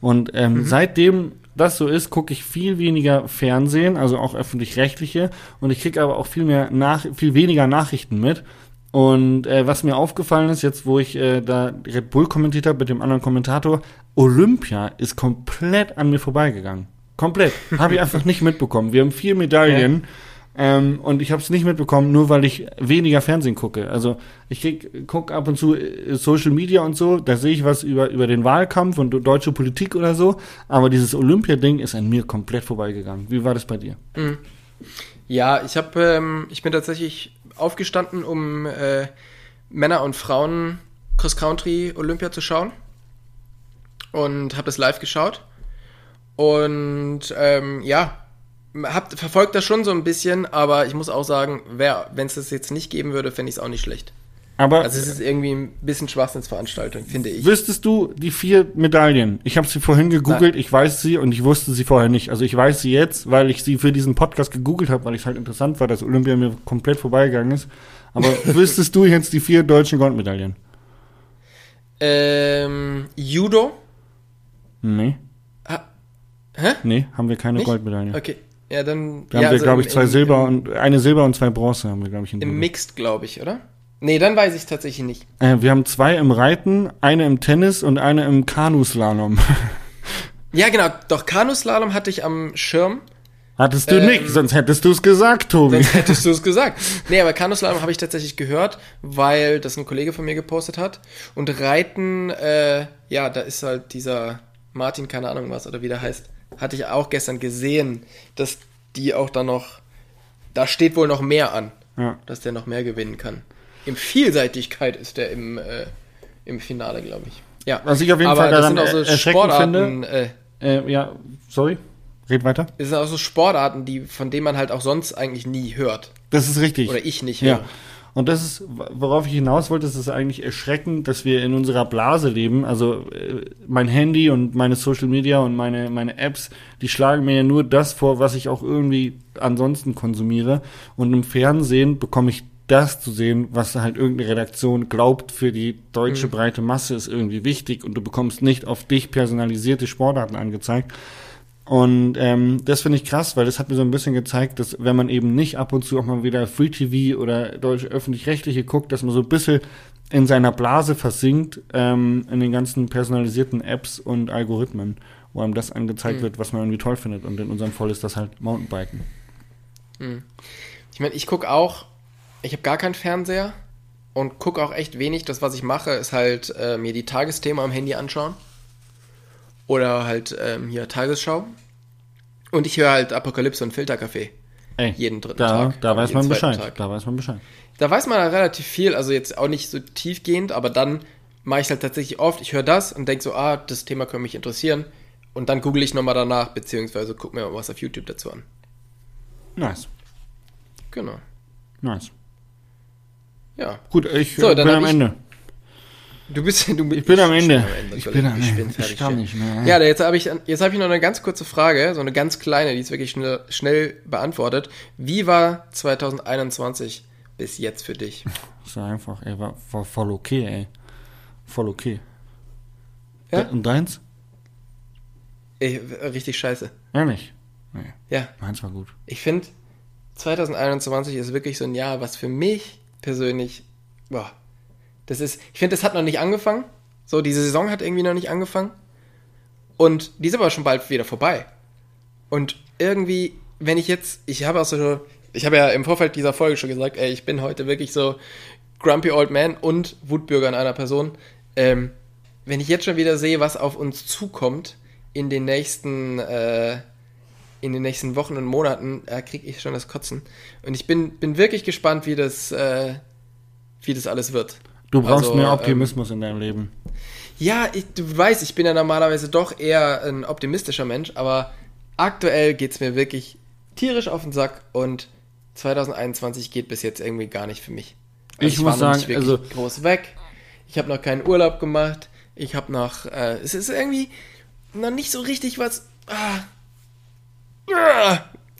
Und ähm, seitdem das so ist, gucke ich viel weniger Fernsehen, also auch öffentlich-rechtliche, und ich kriege aber auch viel mehr nach, viel weniger Nachrichten mit. Und äh, was mir aufgefallen ist, jetzt wo ich äh, da Red Bull kommentiert habe mit dem anderen Kommentator, Olympia ist komplett an mir vorbeigegangen. Komplett. Habe ich einfach nicht mitbekommen. Wir haben vier Medaillen ähm, und ich habe es nicht mitbekommen, nur weil ich weniger Fernsehen gucke. Also ich krieg, guck ab und zu äh, Social Media und so, da sehe ich was über, über den Wahlkampf und deutsche Politik oder so, aber dieses Olympia-Ding ist an mir komplett vorbeigegangen. Wie war das bei dir? Ja, ich habe, ähm, ich bin tatsächlich aufgestanden, um äh, Männer und Frauen Cross Country Olympia zu schauen und habe das live geschaut und ähm, ja, hab verfolgt das schon so ein bisschen, aber ich muss auch sagen, wenn es das jetzt nicht geben würde, fände ich es auch nicht schlecht. Aber Also es ist irgendwie ein bisschen Schwachsinnsveranstaltung, finde ich. Wüsstest du die vier Medaillen? Ich habe sie vorhin gegoogelt, ich weiß sie und ich wusste sie vorher nicht. Also ich weiß sie jetzt, weil ich sie für diesen Podcast gegoogelt habe, weil ich halt interessant war, dass Olympia mir komplett vorbeigegangen ist. Aber *laughs* wüsstest du jetzt die vier deutschen Goldmedaillen? Ähm, Judo. Nee, Ha Hä? nee, haben wir keine Nicht? Goldmedaille. Okay. Ja, dann. Da haben ja, wir, also glaube ich, zwei im- Silber im, und eine Silber und zwei Bronze haben wir, glaube ich, in Im. Mixed, glaube ich, oder? Nee, dann weiß ich tatsächlich nicht. äh, Wir haben zwei im Reiten, eine im Tennis und eine im Kanuslalom. *laughs* Ja, genau. Doch, Kanuslalom hatte ich am Schirm. Hattest du Ähm, nicht, sonst hättest du es gesagt, Tobi. Sonst hättest du es *laughs* gesagt. Nee, aber Kanuslalom habe ich tatsächlich gehört, weil das ein Kollege von mir gepostet hat. Und Reiten, äh, ja, da ist halt dieser Martin, keine Ahnung was, oder wie der heißt, hatte ich auch gestern gesehen, dass die auch da noch, da steht wohl noch mehr an, Ja. dass der noch mehr gewinnen kann. Im Vielseitigkeit ist der im, äh, im Finale, glaube ich. Ja. Was ich auf jeden aber Fall das daran sind auch so Sportarten, äh, Äh, ja, sorry. Red weiter. das sind auch so Sportarten, die, von denen man halt auch sonst eigentlich nie hört. Das ist richtig. Oder ich nicht Ja. Und das ist, worauf ich hinaus wollte, ist es eigentlich erschreckend, dass wir in unserer Blase leben. Also äh, mein Handy und meine Social Media und meine, meine Apps, die schlagen mir ja nur das vor, was ich auch irgendwie ansonsten konsumiere. Und im Fernsehen bekomme ich das zu sehen, was halt irgendeine Redaktion glaubt, für die deutsche breite Masse ist irgendwie wichtig und du bekommst nicht auf dich personalisierte Sportarten angezeigt. Und ähm, das finde ich krass, weil das hat mir so ein bisschen gezeigt, dass wenn man eben nicht ab und zu auch mal wieder Free TV oder deutsche öffentlich-rechtliche guckt, dass man so ein bisschen in seiner Blase versinkt, ähm, in den ganzen personalisierten Apps und Algorithmen, wo einem das angezeigt wird, was man irgendwie toll findet. Und in unserem Fall ist das halt Mountainbiken. Ich meine, ich gucke auch, ich habe gar keinen Fernseher und gucke auch echt wenig. Das, was ich mache, ist halt äh, mir die Tagesthemen am Handy anschauen. Oder halt ähm, hier Tagesschau. Und ich höre halt Apokalypse und Filterkaffee. Ey, Jeden dritten da, Tag. Da weiß man Bescheid. Tag. Da weiß man Bescheid. Da weiß man halt relativ viel, also jetzt auch nicht so tiefgehend, aber dann mache ich halt tatsächlich oft, ich höre das und denke so, ah, das Thema könnte mich interessieren. Und dann google ich nochmal danach, beziehungsweise gucke mir mal was auf YouTube dazu an. Nice. Genau. Nice. Ja. Gut, ich So, äh, dann bin am Ende. Du bist, du, Ich bin am Ende. Ich soll bin am ich Ende. bin fertig Ich kann nicht mehr. Ja, jetzt habe ich, jetzt habe ich noch eine ganz kurze Frage, so eine ganz kleine, die ist wirklich schnell, schnell beantwortet. Wie war 2021 bis jetzt für dich? Ja einfach, ey, war, war voll okay, ey. Voll okay. Ja? Und deins? Ey, richtig scheiße. Ehrlich? Nee, Ja, meins war gut. ich finde, 2021 ist wirklich so ein Jahr, was für mich persönlich, boah, das ist, ich finde, das hat noch nicht angefangen. So, diese Saison hat irgendwie noch nicht angefangen. Und die ist aber schon bald wieder vorbei. Und irgendwie, wenn ich jetzt, ich habe auch so, ich habe ja im Vorfeld dieser Folge schon gesagt, ey, ich bin heute wirklich so Grumpy Old Man und Wutbürger in einer Person. Ähm, wenn ich jetzt schon wieder sehe, was auf uns zukommt in den nächsten, äh, in den nächsten Wochen und Monaten, äh, kriege ich schon das Kotzen. Und ich bin, bin wirklich gespannt, wie das, äh, wie das alles wird. Du brauchst Also, mehr Optimismus in deinem Leben. Ja, ich, du weißt, ich bin ja normalerweise doch eher ein optimistischer Mensch, aber aktuell geht's mir wirklich tierisch auf den Sack und 2021 geht bis jetzt irgendwie gar nicht für mich. Ich muss war noch sagen, nicht wirklich also- groß weg. Ich habe noch keinen Urlaub gemacht. Ich habe noch, äh, es ist irgendwie noch nicht so richtig was. Ah, ah,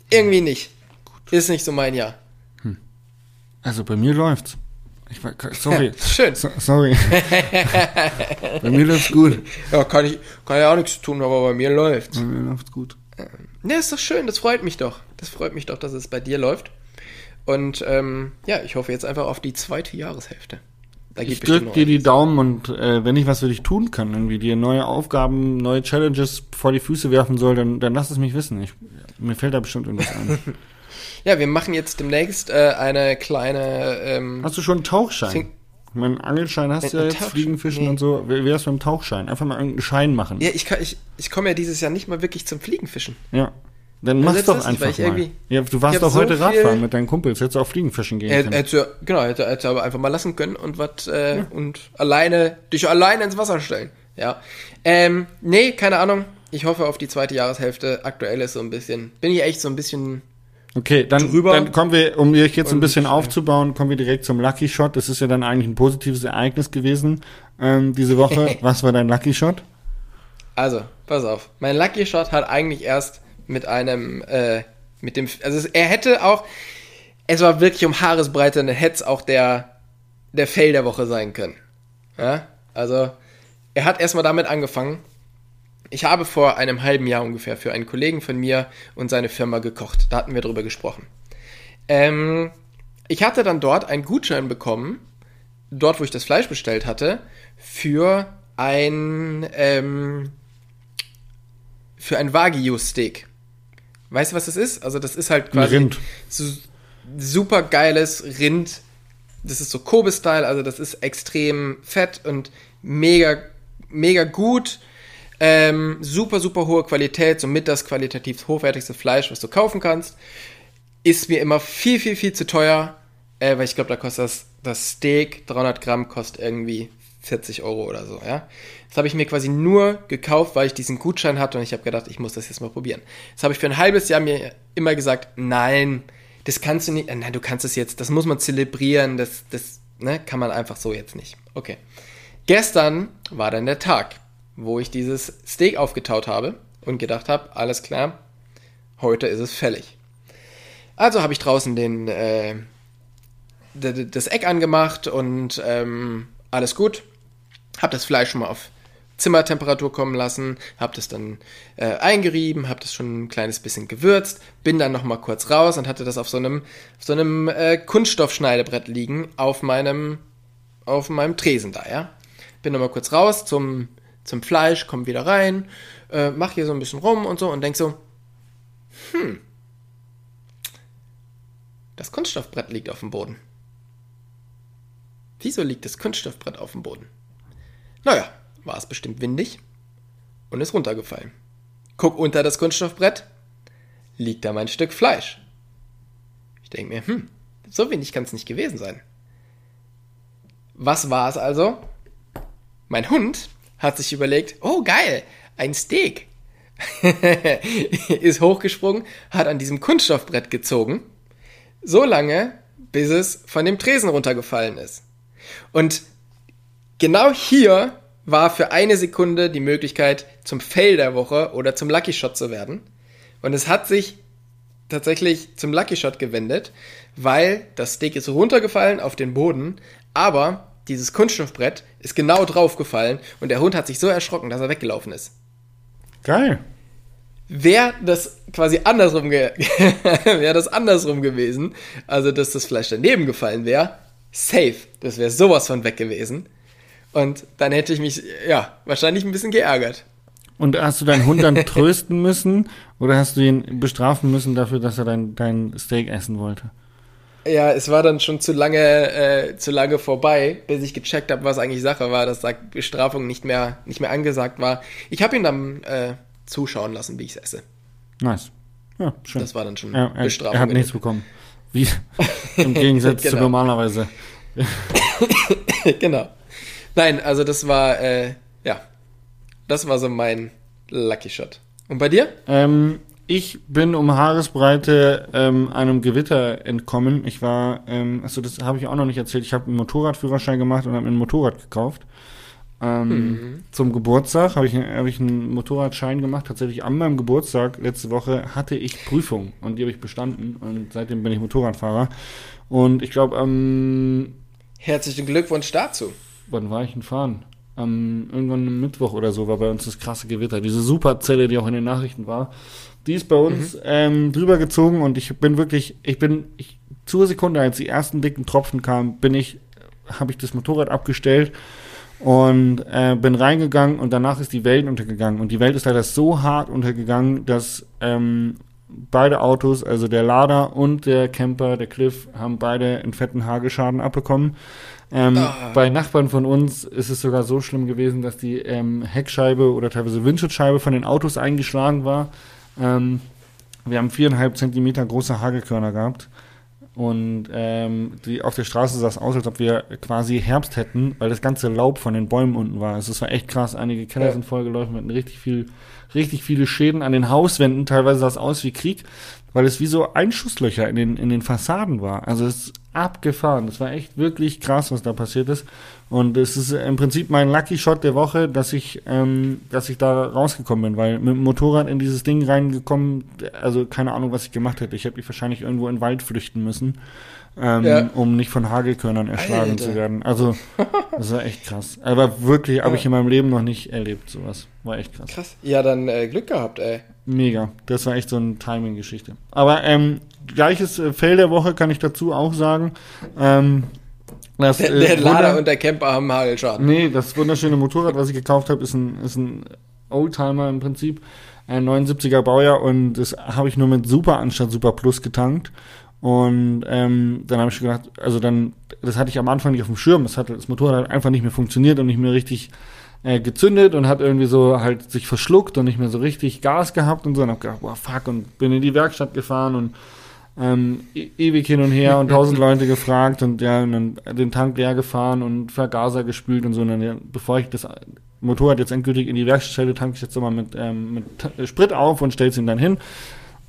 irgendwie nicht. Ist nicht so mein Jahr. Also bei mir läuft's. Ich war, sorry. *laughs* Schön. So, sorry. *laughs* bei mir läuft's gut. Ja, kann ich, kann ja auch nichts tun, aber bei mir läuft's. Bei mir läuft's gut. Ne, ist doch schön, das freut mich doch. Das freut mich doch, dass es bei dir läuft. Und ähm, ja, ich hoffe jetzt einfach auf die zweite Jahreshälfte. Da Ich drück dir die. Daumen und äh, wenn ich was für dich tun kann, irgendwie dir neue Aufgaben, neue Challenges vor die Füße werfen soll, dann, dann lass es mich wissen. Ich, mir fällt da bestimmt irgendwas ein. *laughs* Ja, wir machen jetzt demnächst äh, eine kleine. Ähm, Hast du schon einen Tauchschein? Sing- Ich meine, Angelschein hast du ja jetzt, Tauchschein? Fliegen, Fischen Nee. und so. Wie wär's mit dem Tauchschein? Einfach mal irgendeinen Schein machen. ja, ich, kann- ich, ich komme ja dieses Jahr nicht mal wirklich zum Fliegenfischen. Ja. Dann Also mach's jetzt doch einfach mal. Ja, du warst doch so heute viel- Radfahren mit deinen Kumpels. Hättest du auch Fliegenfischen gehen können. hätte, ja- genau, hätte, hätte aber einfach mal lassen können und was äh, und alleine dich alleine ins Wasser stellen. Ja. Ähm, nee, keine Ahnung. Ich hoffe auf die zweite Jahreshälfte. Aktuell ist so ein bisschen. Bin ich echt so ein bisschen. Okay, dann, drüber. dann kommen wir, um dich jetzt ein bisschen aufzubauen, kommen wir direkt zum Lucky Shot. Das ist ja dann eigentlich ein positives Ereignis gewesen ähm, diese Woche. *laughs* Was war dein Lucky Shot? Also, pass auf. Mein Lucky Shot hat eigentlich erst mit einem, äh, mit dem, also er hätte auch, es war wirklich um Haaresbreite, dann hätte es auch der, der Fail der Woche sein können. Ja? Also, er hat erstmal damit angefangen. Ich habe vor einem halben Jahr ungefähr für einen Kollegen von mir und seine Firma gekocht. Da hatten wir drüber gesprochen. Ähm, ich hatte dann dort einen Gutschein bekommen, dort wo ich das Fleisch bestellt hatte, für ein, ähm, für ein Wagyu-Steak. Weißt du, was das ist? Also das ist halt quasi Rind. so super geiles Rind. Das ist so Kobe-Style, also das ist extrem fett und mega, mega gut. Ähm, super, super hohe Qualität, somit das qualitativ hochwertigste Fleisch, was du kaufen kannst. Ist mir immer viel, viel, viel zu teuer, äh, weil ich glaube, da kostet das, das Steak, 300 Gramm, kostet irgendwie 40 Euro oder so, ja. Das habe ich mir quasi nur gekauft, weil ich diesen Gutschein hatte und ich habe gedacht, ich muss das jetzt mal probieren. Das habe ich für ein halbes Jahr mir immer gesagt, nein, das kannst du nicht, äh, nein, du kannst es jetzt, das muss man zelebrieren, das, das, ne, kann man einfach so jetzt nicht. Okay. Gestern war dann der Tag, wo ich dieses Steak aufgetaut habe und gedacht habe, alles klar, heute ist es fällig. Also habe ich draußen den, äh, das Eck angemacht und ähm, alles gut. Habe das Fleisch schon mal auf Zimmertemperatur kommen lassen, habe das dann äh, eingerieben, habe das schon ein kleines bisschen gewürzt, bin dann noch mal kurz raus und hatte das auf so einem, so einem äh, Kunststoffschneidebrett liegen auf meinem, auf meinem Tresen da, ja. Bin noch mal kurz raus zum, zum Fleisch, komm wieder rein, äh, mach hier so ein bisschen rum und so und denk so, hm, das Kunststoffbrett liegt auf dem Boden. Wieso liegt das Kunststoffbrett auf dem Boden? Naja, war es bestimmt windig und ist runtergefallen. Guck unter das Kunststoffbrett, liegt da mein Stück Fleisch. Ich denke mir, hm, so wenig kann es nicht gewesen sein. Was war es also? Mein Hund hat sich überlegt, oh geil, ein Steak. *laughs* ist hochgesprungen, hat an diesem Kunststoffbrett gezogen, so lange, bis es von dem Tresen runtergefallen ist. Und genau hier war für eine Sekunde die Möglichkeit, zum Fail der Woche oder zum Lucky Shot zu werden. Und es hat sich tatsächlich zum Lucky Shot gewendet, weil das Steak ist runtergefallen auf den Boden, aber dieses Kunststoffbrett ist genau draufgefallen und der Hund hat sich so erschrocken, dass er weggelaufen ist. Geil. Wäre das quasi andersrum, ge *laughs* wäre das andersrum gewesen, also dass das Fleisch daneben gefallen wäre, safe, das wäre sowas von weg gewesen. Und dann hätte ich mich, ja, wahrscheinlich ein bisschen geärgert. Und hast du deinen Hund dann *laughs* trösten müssen oder hast du ihn bestrafen müssen dafür, dass er dein, dein Steak essen wollte? Ja, es war dann schon zu lange, äh, zu lange vorbei, bis ich gecheckt habe, was eigentlich Sache war, dass da Bestrafung nicht mehr, nicht mehr angesagt war. Ich habe ihn dann äh, zuschauen lassen, wie ich es esse. Nice. Ja, schön. Das war dann schon ja, er, Bestrafung. er hat nichts bekommen. Wie *laughs* im Gegensatz zu Genau. normalerweise. *laughs* genau. Nein, also das war, äh, ja, das war so mein Lucky Shot. Und bei dir? Ähm, ich bin um Haaresbreite ähm, einem Gewitter entkommen. Ich war, ähm, also das habe ich auch noch nicht erzählt. Ich habe einen Motorradführerschein gemacht und habe mir ein Motorrad gekauft. Ähm, Zum Geburtstag habe ich, hab ich einen Motorradschein gemacht. Tatsächlich an meinem Geburtstag letzte Woche hatte ich Prüfung und die habe ich bestanden und seitdem bin ich Motorradfahrer. Und ich glaube, am Herzlichen Glückwunsch dazu. wann war ich denn fahren? Am, irgendwann am Mittwoch oder so war bei uns das krasse Gewitter. Diese Superzelle, die auch in den Nachrichten war, die ist bei uns ähm, drüber gezogen und ich bin wirklich, ich bin, ich, zur Sekunde, als die ersten dicken Tropfen kamen, bin ich, habe ich das Motorrad abgestellt und äh, bin reingegangen und danach ist die Welt untergegangen. Und die Welt ist leider so hart untergegangen, dass ähm, beide Autos, also der Lader und der Camper, der Cliff, haben beide einen fetten Hageschaden abbekommen. Ähm, Ah. Bei Nachbarn von uns ist es sogar so schlimm gewesen, dass die ähm, Heckscheibe oder teilweise Windschutzscheibe von den Autos eingeschlagen war. Ähm, wir haben viereinhalb Zentimeter große Hagelkörner gehabt. Und ähm, die auf der Straße sah es aus, als ob wir quasi Herbst hätten, weil das ganze Laub von den Bäumen unten war. Also es war echt krass. Einige Keller Ja. sind vollgelaufen, wir hatten richtig viel, richtig viele Schäden an den Hauswänden. Teilweise sah es aus wie Krieg, weil es wie so Einschusslöcher in den, in den Fassaden war. Also es abgefahren. Das war echt wirklich krass, was da passiert ist. Und es ist im Prinzip mein Lucky Shot der Woche, dass ich, ähm, dass ich da rausgekommen bin, weil mit dem Motorrad in dieses Ding reingekommen, also keine Ahnung, was ich gemacht hätte. Ich hätte mich wahrscheinlich irgendwo in den Wald flüchten müssen, ähm, Ja. um nicht von Hagelkörnern erschlagen Alter. zu werden. Also, *laughs* das war echt krass. Aber wirklich habe ich in meinem Leben noch nicht erlebt, sowas. War echt krass. Krass. Ja, dann äh, Glück gehabt, ey. Mega. Das war echt so eine Timing-Geschichte. Aber ähm, gleiches äh, Fell der Woche kann ich dazu auch sagen. Ähm, das, Der, äh, der Lader und der Camper haben Hagelschaden. Nee, das wunderschöne Motorrad, was ich gekauft habe, ist ein, ist ein Oldtimer im Prinzip. Ein 79er Baujahr und das habe ich nur mit Super anstatt Super Plus getankt. Und ähm, dann habe ich gedacht, also dann, das hatte ich am Anfang nicht auf dem Schirm. Das, hat, das Motorrad hat einfach nicht mehr funktioniert und nicht mehr richtig äh, gezündet und hat irgendwie so halt sich verschluckt und nicht mehr so richtig Gas gehabt und so. Und hab gedacht, boah, fuck, und bin in die Werkstatt gefahren und ähm, e ewig hin und her und tausend Leute gefragt und ja, und dann den Tank leer gefahren und Vergaser gespült und so. Und dann, ja, bevor ich das Motorrad jetzt endgültig in die Werkstatt stelle, tanke ich jetzt immer mit, ähm, mit äh, Sprit auf und stelle es ihm dann hin.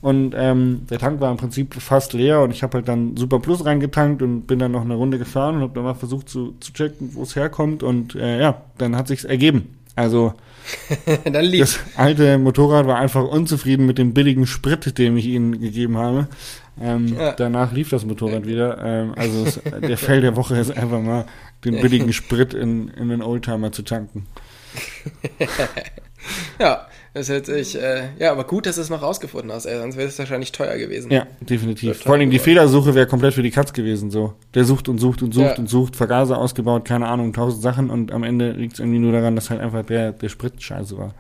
Und ähm, der Tank war im Prinzip fast leer und ich habe halt dann Super Plus reingetankt und bin dann noch eine Runde gefahren und habe dann mal versucht zu, zu checken, wo es herkommt und äh, ja, dann hat sich's ergeben. Also *laughs* das alte Motorrad war einfach unzufrieden mit dem billigen Sprit, den ich ihnen gegeben habe. Ähm, Ja. Danach lief das Motorrad wieder. Ähm, also es, der Fell der Woche ist einfach mal den billigen Sprit in, in den Oldtimer zu tanken. *laughs* Ja, das hätte ich, äh, ja, aber gut, dass du es noch rausgefunden hast, ey, sonst wäre es wahrscheinlich teuer gewesen. Ja, definitiv. Vor allem die Fehlersuche wäre komplett für die Katz gewesen. So, der sucht und sucht und sucht Ja. und sucht, Vergaser ausgebaut, keine Ahnung, tausend Sachen und am Ende liegt es irgendwie nur daran, dass halt einfach der der Sprit scheiße war.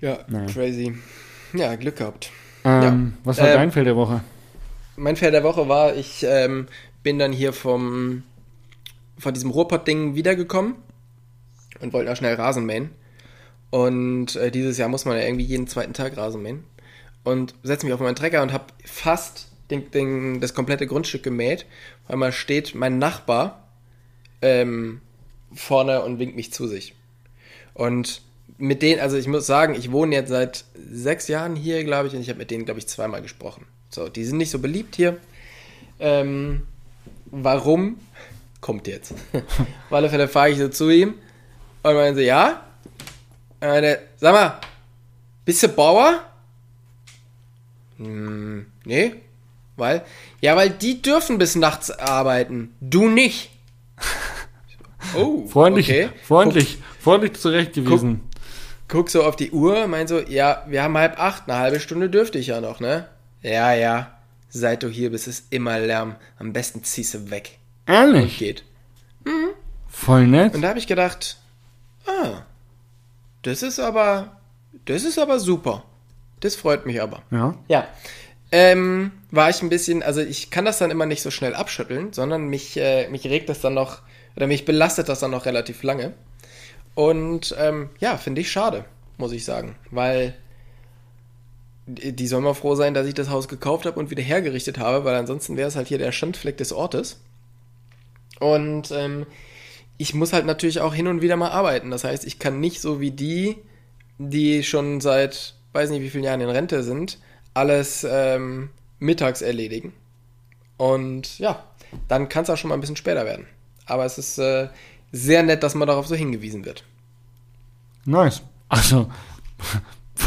Ja, Naja. crazy. Ja, Glück gehabt. Ähm, Was war Ähm, dein Fell der Woche? Mein Fail der Woche war, ich ähm, bin dann hier vom, von diesem Ruhrpott-Ding wiedergekommen und wollte noch schnell Rasen mähen. Und äh, dieses Jahr muss man ja irgendwie jeden zweiten Tag Rasen mähen. Und setze mich auf meinen Trecker und habe fast den, den, das komplette Grundstück gemäht. Weil mal steht mein Nachbar ähm, vorne und winkt mich zu sich. Und mit denen, also ich muss sagen, ich wohne jetzt seit sechs Jahren hier, glaube ich, und ich habe mit denen, glaube ich, zweimal gesprochen. So, die sind nicht so beliebt hier. Ähm, warum? Kommt jetzt. *laughs* Auf alle Fälle fahre ich so zu ihm und meinen so, ja? Und meine, sag mal, bist du Bauer? Hm, nee. Weil? Ja, weil die dürfen bis nachts arbeiten. Du nicht. *laughs* Oh, Freundlich, okay. freundlich, freundlich zurecht gewesen. guck so auf die Uhr, mein so, ja, wir haben halb acht, eine halbe Stunde dürfte ich ja noch, ne? Ja, ja. Seit du hier bist, ist immer Lärm. Am besten ziehst du weg. Und Ehrlich? geht. Voll nett. Und da habe ich gedacht, ah, das ist aber, das ist aber super. Das freut mich aber. Ja. Ja. ähm, war ich ein bisschen, also ich kann das dann immer nicht so schnell abschütteln, sondern mich, äh, mich regt das dann noch, oder mich belastet das dann noch relativ lange. Und ähm, ja, finde ich schade, muss ich sagen, weil die soll mal froh sein, dass ich das Haus gekauft habe und wieder hergerichtet habe, weil ansonsten wäre es halt hier der Schandfleck des Ortes. Und ähm, ich muss halt natürlich auch hin und wieder mal arbeiten. Das heißt, ich kann nicht so wie die, die schon seit weiß nicht wie vielen Jahren in Rente sind, alles ähm, mittags erledigen. Und ja, dann kann es auch schon mal ein bisschen später werden. Aber es ist äh, sehr nett, dass man darauf so hingewiesen wird. Nice. Also,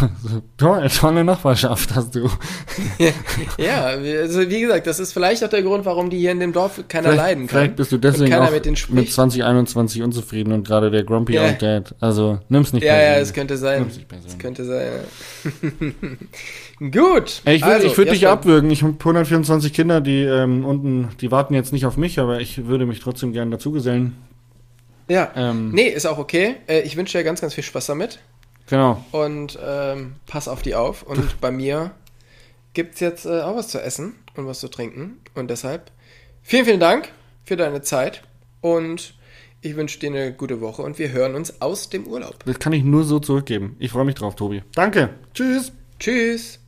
*laughs* tolle, tolle Nachbarschaft hast du. *laughs* ja, also wie gesagt, das ist vielleicht auch der Grund, warum die hier in dem Dorf keiner vielleicht, leiden kann. Vielleicht bist du deswegen auch mit mit, spricht. 2021 unzufrieden und gerade der Grumpy Ja. Old Dad. Also, nimm's nicht Ja, ja, persönlich. es könnte sein. Nimm's nicht persönlich. Es könnte sein. ja. *laughs* Gut. Ey, Ich, will, also, ich würde dich abwürgen. Ich habe 124 Kinder, die ähm, unten, die warten jetzt nicht auf mich, aber ich würde mich trotzdem gerne dazugesellen. Ja. Ähm, Nee, ist auch okay. Äh, Ich wünsche dir ganz, ganz viel Spaß damit. Genau. Und ähm, pass auf die auf. Und *laughs* bei mir gibt's jetzt äh, auch was zu essen und was zu trinken. Und deshalb vielen, vielen Dank für deine Zeit. Und ich wünsche dir eine gute Woche und wir hören uns aus dem Urlaub. Das kann ich nur so zurückgeben. Ich freue mich drauf, Tobi. Danke. Tschüss. Tschüss.